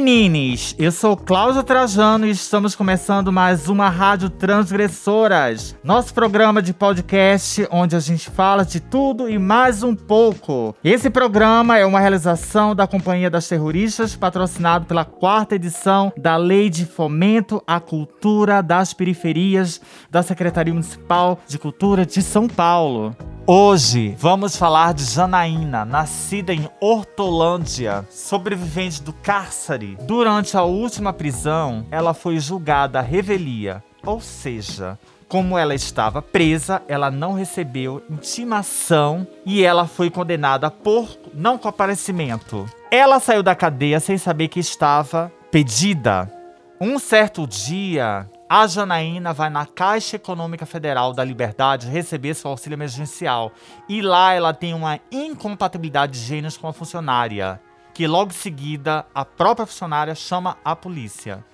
menines! Eu sou Cláudia Trajano e estamos começando mais uma Rádio Transgressoras, nosso programa de podcast onde a gente fala de tudo e mais um pouco. Esse programa é uma realização da Companhia das Terroristas, patrocinado pela quarta edição da Lei de Fomento à Cultura das Periferias da Secretaria Municipal de Cultura de São Paulo. Hoje vamos falar de Janaína, nascida em Hortolândia, sobrevivente do cárcere. Durante a última prisão, ela foi julgada à revelia, ou seja, como ela estava presa, ela não recebeu intimação e ela foi condenada por não comparecimento. Ela saiu da cadeia sem saber que estava pedida. Um certo dia, a Janaína vai na Caixa Econômica Federal da Liberdade receber seu auxílio emergencial. E lá ela tem uma incompatibilidade de gêneros com a funcionária, que logo em seguida a própria funcionária chama a polícia.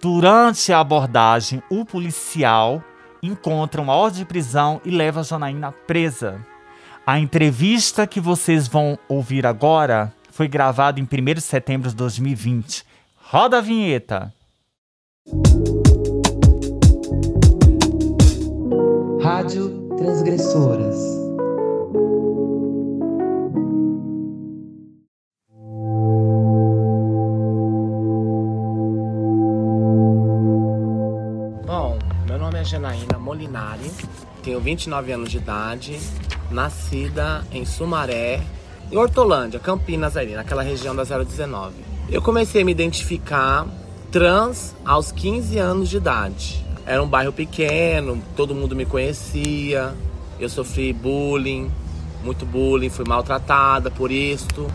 Durante a abordagem, o policial encontra uma ordem de prisão e leva a Janaína presa. A entrevista que vocês vão ouvir agora foi gravada em 1 de setembro de 2020. Roda a vinheta! Rádio Transgressoras. Bom, meu nome é Janaína Molinari, tenho 29 anos de idade, nascida em Sumaré, em Hortolândia, Campinas ali, naquela região da 019. Eu comecei a me identificar trans aos 15 anos de idade. Era um bairro pequeno, todo mundo me conhecia. Eu sofri bullying, muito bullying, fui maltratada por isso.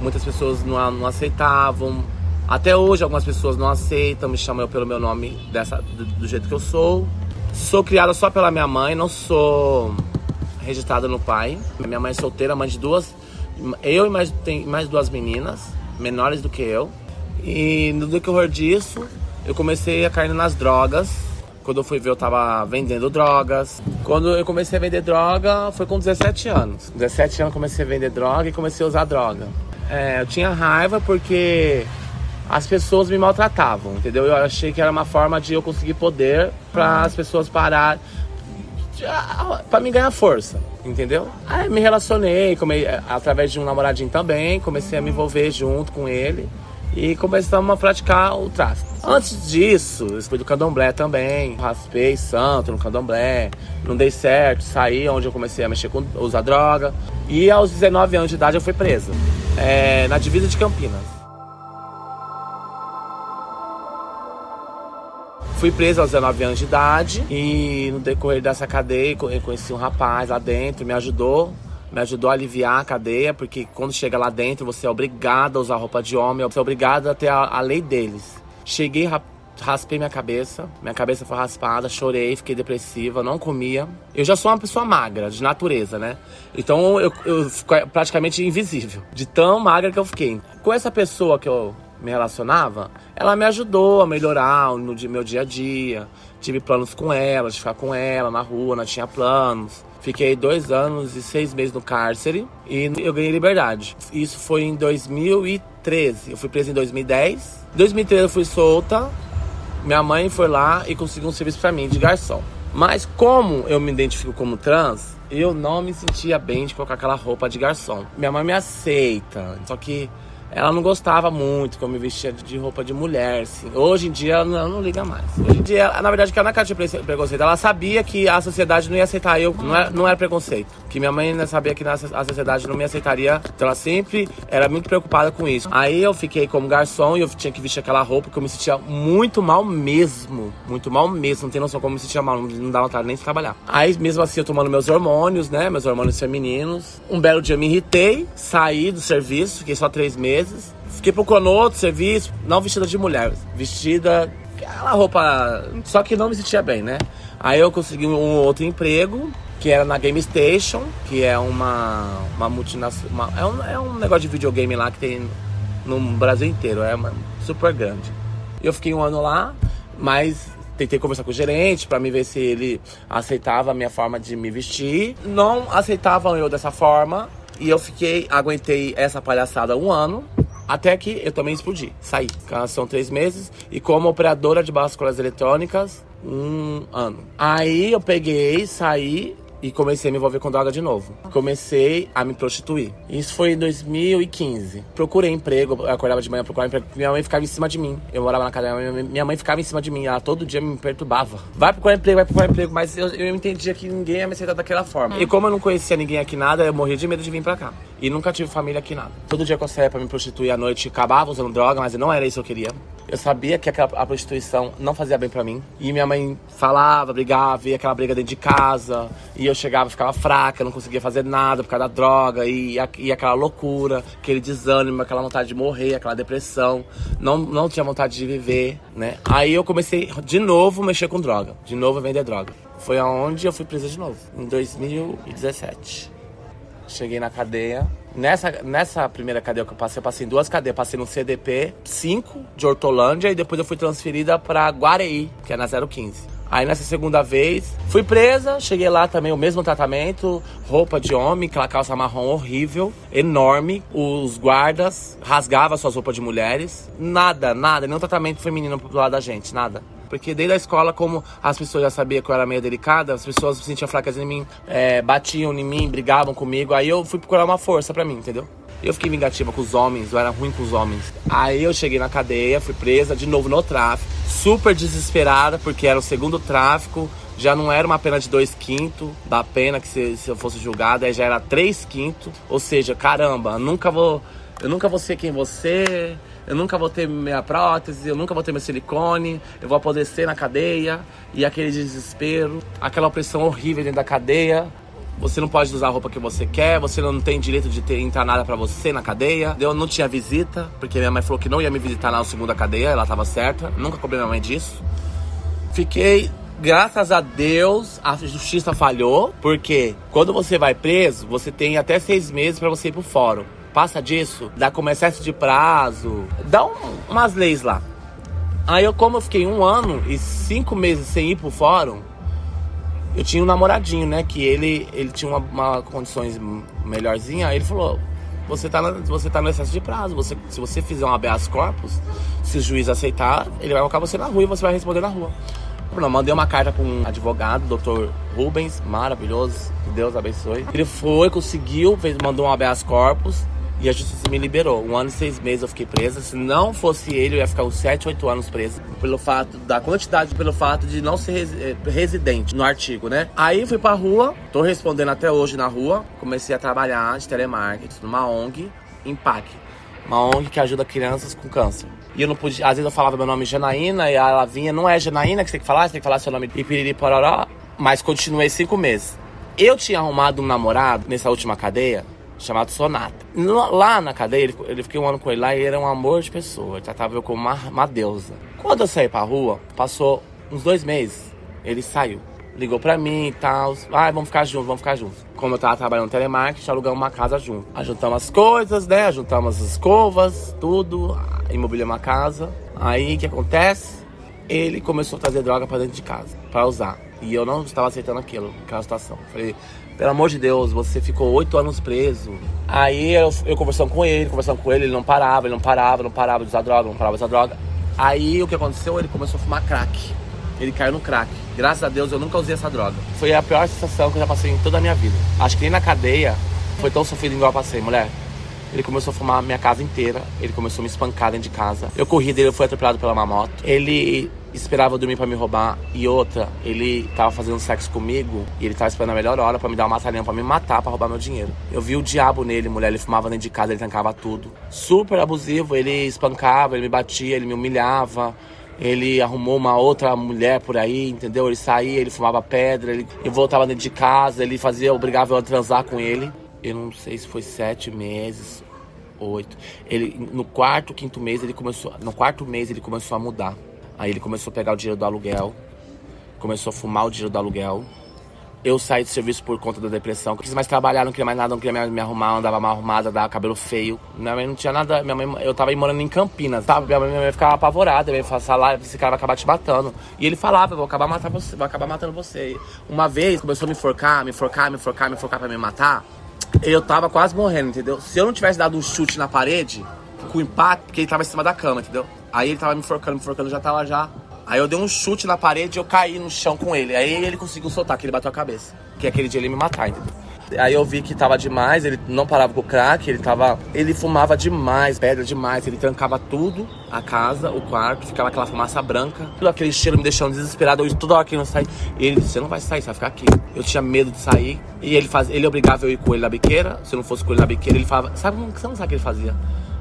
Muitas pessoas não, não aceitavam. Até hoje algumas pessoas não aceitam, me chamam pelo meu nome dessa, do, do jeito que eu sou. Sou criada só pela minha mãe, não sou registrada no pai. Minha mãe é solteira, mãe de duas. Eu e mais, tem mais duas meninas, menores do que eu. E no decorrer disso, eu comecei a cair nas drogas quando eu fui ver, eu tava vendendo drogas. Quando eu comecei a vender droga, foi com 17 anos. 17 anos comecei a vender droga e comecei a usar droga. É, eu tinha raiva porque as pessoas me maltratavam, entendeu? Eu achei que era uma forma de eu conseguir poder para as pessoas parar para me ganhar força, entendeu? Aí me relacionei, come, através de um namoradinho também, comecei a me envolver junto com ele e começamos a praticar o tráfico. Antes disso, eu fui do candomblé também, raspei santo no candomblé, não dei certo, saí onde eu comecei a mexer com usar droga e aos 19 anos de idade eu fui preso é, na divisa de Campinas. Fui preso aos 19 anos de idade e no decorrer dessa cadeia eu conheci um rapaz lá dentro, me ajudou me ajudou a aliviar a cadeia, porque quando chega lá dentro você é obrigado a usar roupa de homem, você é obrigado a ter a, a lei deles. Cheguei, raspei minha cabeça, minha cabeça foi raspada, chorei, fiquei depressiva, não comia. Eu já sou uma pessoa magra, de natureza, né? Então eu, eu fico praticamente invisível, de tão magra que eu fiquei. Com essa pessoa que eu me relacionava, ela me ajudou a melhorar no meu dia a dia. Tive planos com ela, de ficar com ela na rua, não tinha planos. Fiquei dois anos e seis meses no cárcere e eu ganhei liberdade. Isso foi em 2013. Eu fui preso em 2010. Em 2013 eu fui solta. Minha mãe foi lá e conseguiu um serviço para mim de garçom. Mas como eu me identifico como trans, eu não me sentia bem de colocar aquela roupa de garçom. Minha mãe me aceita, só que ela não gostava muito que eu me vestia de roupa de mulher, assim. Hoje em dia ela não, ela não liga mais. Hoje em dia, na verdade, que ela não tinha preconceito. Ela sabia que a sociedade não ia aceitar eu, não era, não era preconceito. Que minha mãe sabia que a sociedade não me aceitaria. Então ela sempre era muito preocupada com isso. Aí eu fiquei como garçom e eu tinha que vestir aquela roupa que eu me sentia muito mal mesmo. Muito mal mesmo. Não tem noção como eu me sentia mal. Não dava vontade nem de trabalhar. Aí mesmo assim eu tomando meus hormônios, né? Meus hormônios femininos. Um belo dia eu me irritei, saí do serviço, fiquei só três meses meses. Fiquei procurando outro serviço, não vestida de mulher, vestida aquela roupa, só que não me sentia bem, né? Aí eu consegui um outro emprego, que era na Game Station, que é uma, uma multinacional. É um, é um negócio de videogame lá que tem no Brasil inteiro, é uma, super grande. Eu fiquei um ano lá, mas tentei conversar com o gerente para me ver se ele aceitava a minha forma de me vestir. Não aceitavam eu dessa forma, e eu fiquei, aguentei essa palhaçada um ano. Até que eu também explodi, saí. São três meses. E como operadora de básculas eletrônicas, um ano. Aí eu peguei, saí, e comecei a me envolver com droga de novo. Comecei a me prostituir. Isso foi em 2015. Procurei emprego, eu acordava de manhã, procurava emprego. Minha mãe ficava em cima de mim. Eu morava na casa minha mãe ficava em cima de mim. Ela todo dia me perturbava. Vai procurar emprego, vai procurar emprego. Mas eu, eu entendia que ninguém ia me aceitar daquela forma. E como eu não conhecia ninguém aqui nada, eu morria de medo de vir pra cá. E nunca tive família aqui nada. Todo dia que eu saía pra me prostituir à noite, acabava usando droga, mas não era isso que eu queria. Eu sabia que aquela, a prostituição não fazia bem para mim. E minha mãe falava, brigava, via aquela briga dentro de casa. E eu chegava, ficava fraca, não conseguia fazer nada por causa da droga. E, e aquela loucura, aquele desânimo, aquela vontade de morrer, aquela depressão. Não, não tinha vontade de viver, né? Aí eu comecei de novo a mexer com droga. De novo a vender droga. Foi aonde eu fui presa de novo, em 2017. Cheguei na cadeia, Nessa, nessa primeira cadeia que eu passei, eu passei em duas cadeias. Passei no CDP 5 de Hortolândia e depois eu fui transferida para Guareí, que é na 015. Aí nessa segunda vez, fui presa, cheguei lá também, o mesmo tratamento, roupa de homem, aquela calça marrom horrível, enorme. Os guardas rasgavam suas roupas de mulheres. Nada, nada, nenhum tratamento feminino pro lado da gente, nada. Porque desde a escola, como as pessoas já sabiam que eu era meio delicada, as pessoas se sentiam fracas em mim, é, batiam em mim, brigavam comigo. Aí eu fui procurar uma força para mim, entendeu? Eu fiquei vingativa com os homens, eu era ruim com os homens. Aí eu cheguei na cadeia, fui presa de novo no tráfico, super desesperada, porque era o segundo tráfico, já não era uma pena de dois quintos da pena que se, se eu fosse julgada, aí já era três quintos. Ou seja, caramba, nunca vou. Eu nunca vou ser quem você eu nunca vou ter minha prótese, eu nunca vou ter meu silicone, eu vou apodrecer na cadeia, e aquele desespero, aquela opressão horrível dentro da cadeia. Você não pode usar a roupa que você quer, você não tem direito de ter, entrar nada pra você na cadeia. Eu não tinha visita, porque minha mãe falou que não ia me visitar na segunda cadeia, ela tava certa, nunca cobrei minha mãe disso. Fiquei graças a Deus, a justiça falhou, porque quando você vai preso, você tem até seis meses para você ir pro fórum passa disso, dá como excesso de prazo, dá um, umas leis lá. Aí eu, como eu fiquei um ano e cinco meses sem ir pro fórum, eu tinha um namoradinho, né? Que ele, ele tinha uma, uma condições melhorzinha. Aí ele falou: você tá, você tá no excesso de prazo. Você, se você fizer um habeas corpus, se o juiz aceitar, ele vai colocar você na rua e você vai responder na rua. Eu mandei uma carta para um advogado, Dr. Rubens, maravilhoso, que Deus abençoe. Ele foi, conseguiu, fez, mandou um habeas corpus. E a justiça me liberou. Um ano e seis meses eu fiquei presa. Se não fosse ele, eu ia ficar uns sete, oito anos presa. Pelo fato da quantidade, pelo fato de não ser eh, residente no artigo, né? Aí fui pra rua, tô respondendo até hoje na rua. Comecei a trabalhar de telemarketing numa ONG, Impact. Uma ONG que ajuda crianças com câncer. E eu não podia, às vezes eu falava meu nome Janaína e ela vinha, não é Janaína que você tem que falar, você tem que falar seu nome de Piriri Pororó. Mas continuei cinco meses. Eu tinha arrumado um namorado nessa última cadeia chamado Sonata. Lá na cadeia, ele, fiquei um ano com ele lá e ele era um amor de pessoa. Ele tratava eu como uma, uma deusa. Quando eu saí pra rua, passou uns dois meses, ele saiu. Ligou pra mim e tal. Ah, vamos ficar juntos, vamos ficar juntos. Como eu tava trabalhando no telemarketing, alugamos uma casa junto. Ajuntamos as coisas, né? Ajuntamos as escovas, tudo. Imobiliamos uma casa. Aí o que acontece? Ele começou a trazer droga pra dentro de casa, pra usar. E eu não estava aceitando aquilo, aquela situação. Falei, pelo amor de Deus, você ficou oito anos preso. Aí eu, eu conversando com ele, conversando com ele, ele não parava, ele não parava, não parava de usar droga, não parava de usar droga. Aí o que aconteceu? Ele começou a fumar crack. Ele caiu no crack. Graças a Deus eu nunca usei essa droga. Foi a pior sensação que eu já passei em toda a minha vida. Acho que nem na cadeia foi tão sofrido igual eu passei, mulher. Ele começou a fumar a minha casa inteira. Ele começou a me espancar dentro de casa. Eu corri dele, eu fui atropelado pela uma moto. Ele esperava dormir para me roubar. E outra, ele tava fazendo sexo comigo e ele tava esperando a melhor hora para me dar uma matalhão para me matar, para roubar meu dinheiro. Eu vi o diabo nele, mulher. Ele fumava dentro de casa, ele trancava tudo. Super abusivo. Ele espancava, ele me batia, ele me humilhava. Ele arrumou uma outra mulher por aí, entendeu? Ele saía, ele fumava pedra, ele, eu voltava dentro de casa, ele fazia, obrigava eu a transar com ele eu não sei se foi sete meses, oito. Ele, no quarto, quinto mês, ele começou. No quarto mês ele começou a mudar. Aí ele começou a pegar o dinheiro do aluguel, começou a fumar o dinheiro do aluguel. Eu saí do serviço por conta da depressão. Não quis mais trabalhar, não queria mais nada, não queria me arrumar, andava mal arrumada, dava cabelo feio. Minha mãe não tinha nada. Minha mãe, eu tava morando em Campinas? Minha mãe, minha mãe ficava apavorada, minha mãe lá, esse cara vai acabar te matando. E ele falava, vou acabar matando você, vou acabar matando você. Uma vez começou a me enforcar, me enforcar, me enforcar, me enforcar pra me matar eu tava quase morrendo, entendeu? Se eu não tivesse dado um chute na parede, com impacto, porque ele tava em cima da cama, entendeu? Aí ele tava me enforcando, me enforcando, já tava já. Aí eu dei um chute na parede e eu caí no chão com ele. Aí ele conseguiu soltar, que ele bateu a cabeça. Que aquele dia ele ia me matar, entendeu? Aí eu vi que tava demais, ele não parava com o crack, ele tava. Ele fumava demais, pedra demais, ele trancava tudo, a casa, o quarto, ficava aquela fumaça branca, tudo aquele cheiro me deixando desesperado, eu toda hora que não sair. E ele disse, você não vai sair, você vai ficar aqui. Eu tinha medo de sair. E ele faz, ele obrigava eu ir com ele na biqueira. Se eu não fosse com ele na biqueira, ele falava, sabe como você não sabe o que ele fazia?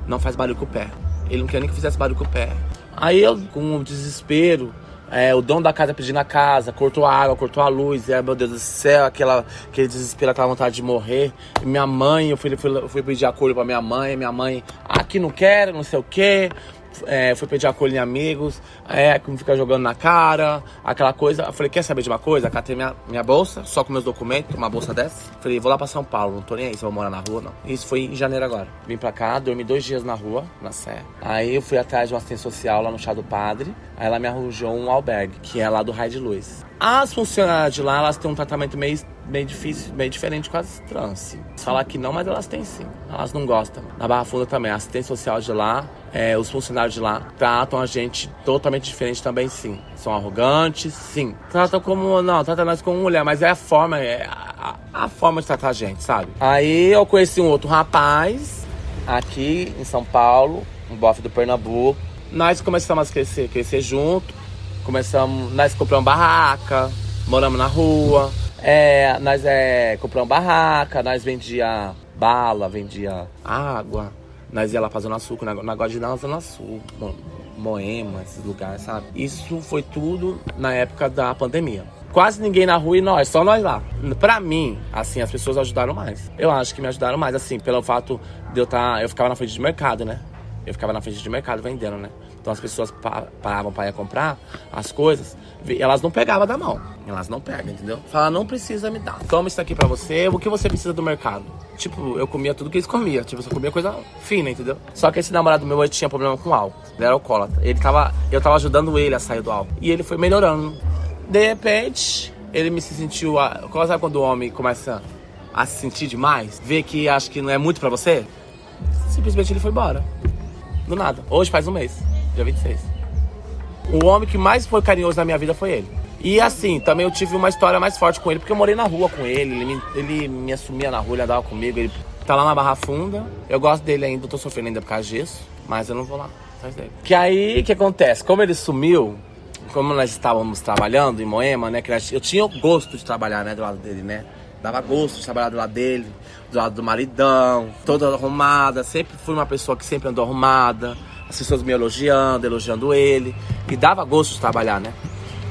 Não faz barulho com o pé. Ele não queria nem que eu fizesse barulho com o pé. Aí eu, com o desespero, é, o dono da casa pedindo a casa, cortou a água, cortou a luz, e aí, meu Deus do céu, aquela, aquele desespero, aquela vontade de morrer. E minha mãe, eu fui, fui, fui pedir acordo pra minha mãe, minha mãe, aqui não quero, não sei o quê é, fui pedir acolho em amigos, é, como fica jogando na cara, aquela coisa. Eu falei, quer saber de uma coisa? Catei minha, minha bolsa, só com meus documentos, uma bolsa dessa. Falei, vou lá pra São Paulo, não tô nem aí se vou morar na rua, não. Isso foi em janeiro agora. Vim pra cá, dormi dois dias na rua, na Sé. Aí eu fui atrás de uma assistente social lá no Chá do Padre. Aí ela me arranjou um albergue, que é lá do Raio de Luz. As funcionárias de lá, elas têm um tratamento meio, meio difícil, meio diferente com as trans. Falar que não, mas elas têm sim. Elas não gostam. Na Barra Funda também, a assistente social de lá, é, os funcionários de lá tratam a gente totalmente diferente também, sim. São arrogantes, sim. Tratam como, não, tratam nós como mulher, mas é a forma, é a, a forma de tratar a gente, sabe? Aí eu conheci um outro rapaz aqui em São Paulo, um bofe do Pernambuco. Nós começamos a crescer, crescer junto. Começamos, nós compramos barraca, moramos na rua. É, nós é, compramos barraca, nós vendia bala, vendia água. Nós ia lá pra Zona Sul, na, na Guadinã, Zona Sul, Moema, esses lugares, sabe? Isso foi tudo na época da pandemia. Quase ninguém na rua e nós, só nós lá. Pra mim, assim, as pessoas ajudaram mais. Eu acho que me ajudaram mais, assim, pelo fato de eu estar. Tá, eu ficava na frente de mercado, né? Eu ficava na frente de mercado vendendo, né? Então as pessoas paravam para ir comprar as coisas, elas não pegavam da mão. Elas não pegam, entendeu? Fala, não precisa me dar. Toma isso aqui pra você, o que você precisa do mercado. Tipo, eu comia tudo que eles comiam. Tipo, eu só comia coisa fina, entendeu? Só que esse namorado meu, tinha problema com álcool. Ele era alcoólatra. Ele tava, eu tava ajudando ele a sair do álcool. E ele foi melhorando. De repente, ele me se sentiu. Sabe quando o homem começa a se sentir demais? Vê que acha que não é muito pra você? Simplesmente ele foi embora. Do nada. Hoje faz um mês dia 26. O homem que mais foi carinhoso na minha vida foi ele. E assim, também eu tive uma história mais forte com ele, porque eu morei na rua com ele, ele me, ele me assumia na rua, ele andava comigo, ele tá lá na Barra Funda. Eu gosto dele ainda, eu tô sofrendo ainda por causa disso, mas eu não vou lá atrás dele. Que aí, o que acontece? Como ele sumiu, como nós estávamos trabalhando em Moema, né, que eu tinha o gosto de trabalhar, né, do lado dele, né? Dava gosto de trabalhar do lado dele, do lado do maridão, toda arrumada, sempre fui uma pessoa que sempre andou arrumada as pessoas me elogiando, elogiando ele. E dava gosto de trabalhar, né?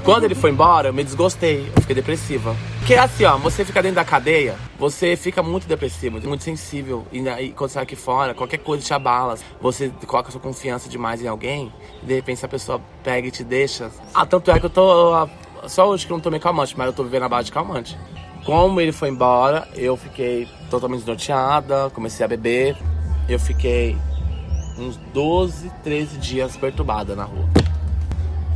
Quando ele foi embora, eu me desgostei, eu fiquei depressiva. Porque assim, ó, você fica dentro da cadeia, você fica muito depressivo, muito sensível. E, e quando você sai aqui fora, qualquer coisa te abala. Você coloca sua confiança demais em alguém, e de repente a pessoa pega e te deixa. Ah, tanto é que eu tô. Só hoje que eu não tomei calmante, mas eu tô vivendo a base de calmante. Como ele foi embora, eu fiquei totalmente desnorteada, comecei a beber. Eu fiquei uns 12, 13 dias perturbada na rua.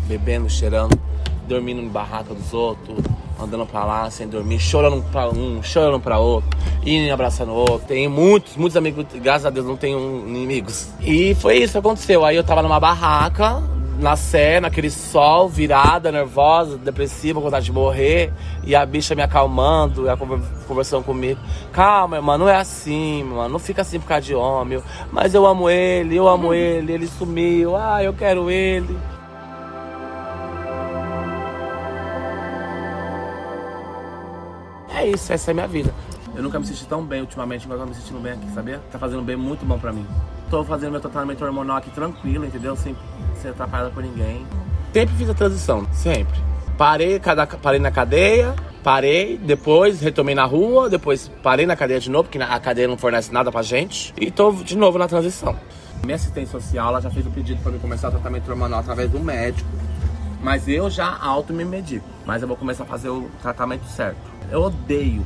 Bebendo, cheirando, dormindo em barraca dos outros, andando pra lá sem dormir, chorando pra um, chorando pra outro, indo abraçando o outro. Tem muitos, muitos amigos, graças a Deus não tenho inimigos. E foi isso que aconteceu. Aí eu tava numa barraca, na Sé, naquele sol, virada, nervosa, depressiva, com vontade de morrer, e a bicha me acalmando, ela conversando comigo. Calma, irmã, não é assim, mano, não fica assim por causa de homem. Mas eu amo ele, eu amo ele, ele sumiu, ah, eu quero ele. É isso, essa é a minha vida. Eu nunca me senti tão bem ultimamente, mas eu me sentindo bem aqui, sabia? Tá fazendo bem muito bom pra mim. Tô fazendo meu tratamento hormonal aqui tranquilo, entendeu? Sem ser atrapalhada por ninguém. Sempre fiz a transição, sempre. Parei, parei na cadeia, parei, depois retomei na rua, depois parei na cadeia de novo, porque a cadeia não fornece nada pra gente. E tô de novo na transição. Minha assistente social ela já fez o pedido para mim começar o tratamento hormonal através do médico. Mas eu já auto me medico. Mas eu vou começar a fazer o tratamento certo. Eu odeio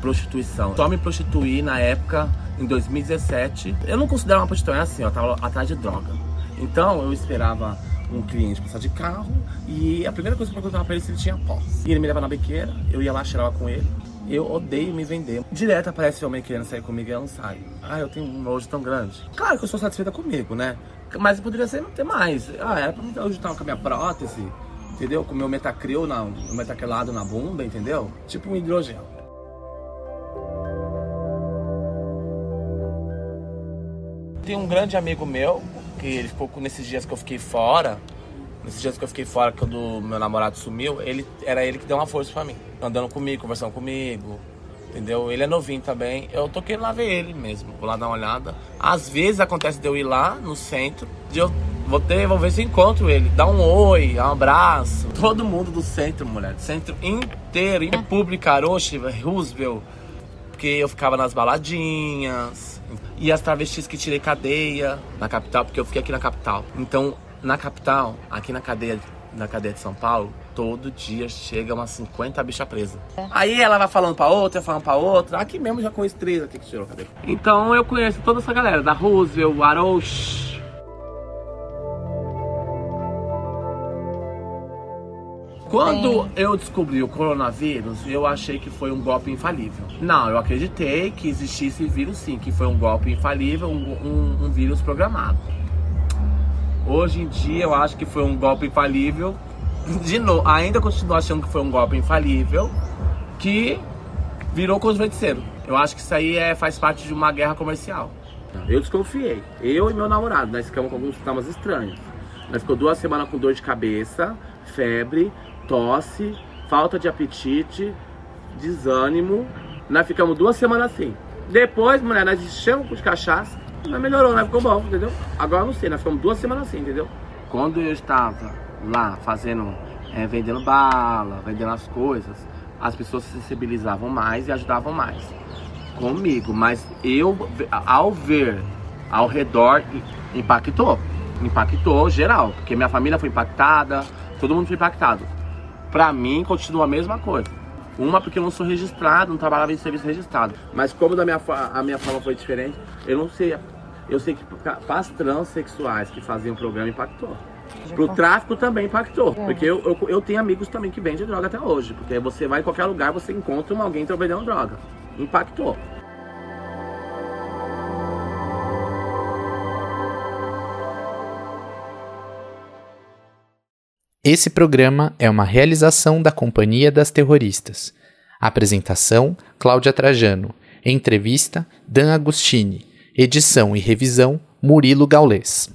prostituição. Só me prostituí na época, em 2017. Eu não considero uma prostituição assim, eu tava atrás de droga. Então eu esperava um cliente passar de carro e a primeira coisa que eu perguntava pra ele se ele tinha posse. E ele me levava na biqueira, eu ia lá, cheirava com ele. Eu odeio me vender. Direto aparece homem querendo sair comigo e eu não saio. Ah, eu tenho um nojo tão grande. Claro que eu sou satisfeita comigo, né? Mas poderia ser não ter mais. Ah, era pra mim hoje estar com a minha prótese, entendeu? Com o meu metacril, na, o metaquelado na bunda, entendeu? Tipo um hidrogel. Tem um grande amigo meu, que ele ficou nesses dias que eu fiquei fora, nesses dias que eu fiquei fora, quando meu namorado sumiu, ele era ele que deu uma força pra mim. Andando comigo, conversando comigo, entendeu? Ele é novinho também. Eu tô querendo lá ver ele mesmo, vou lá dar uma olhada. Às vezes acontece de eu ir lá no centro, de eu vou ter, vou ver se eu encontro ele, dar um oi, um abraço. Todo mundo do centro, mulher, centro inteiro, em República, Aroche, Roosevelt, porque eu ficava nas baladinhas. E as travestis que tirei cadeia na capital, porque eu fiquei aqui na capital. Então, na capital, aqui na cadeia, na cadeia de São Paulo, todo dia chega umas 50 bicha presa. Aí ela vai falando pra outra, falando pra outra. Aqui mesmo já conheço três aqui que tirou cadeia. Então eu conheço toda essa galera, da Roosevelt, Aroche. Quando eu descobri o coronavírus, eu achei que foi um golpe infalível. Não, eu acreditei que existisse vírus sim, que foi um golpe infalível, um, um, um vírus programado. Hoje em dia eu acho que foi um golpe infalível. De novo, ainda continuo achando que foi um golpe infalível, que virou com os feiticeiros. Eu acho que isso aí é, faz parte de uma guerra comercial. Eu desconfiei. Eu e meu namorado, nós ficamos com alguns sintomas estranhos. Nós ficou duas semanas com dor de cabeça, febre, tosse, falta de apetite, desânimo. Nós ficamos duas semanas assim. Depois, mulher, nós enchemos de cachaça, nós melhorou, nós ficou bom, entendeu? Agora não sei, nós ficamos duas semanas assim, entendeu? Quando eu estava lá fazendo, é, vendendo bala, vendendo as coisas, as pessoas se sensibilizavam mais e ajudavam mais comigo. Mas eu, ao ver ao redor, impactou. Impactou geral, porque minha família foi impactada, todo mundo foi impactado. Pra mim, continua a mesma coisa. Uma porque eu não sou registrado, não trabalhava em serviço registrado. Mas como da minha, a minha forma foi diferente, eu não sei. Eu sei que para as transexuais que faziam o programa impactou. Pro tráfico também impactou. Porque eu, eu, eu, tenho amigos também que vendem droga até hoje. Porque você vai em qualquer lugar, você encontra alguém que tá vendendo droga. Impactou. Esse programa é uma realização da Companhia das Terroristas. Apresentação: Cláudia Trajano. Entrevista: Dan Agostini. Edição e revisão: Murilo Gaulês.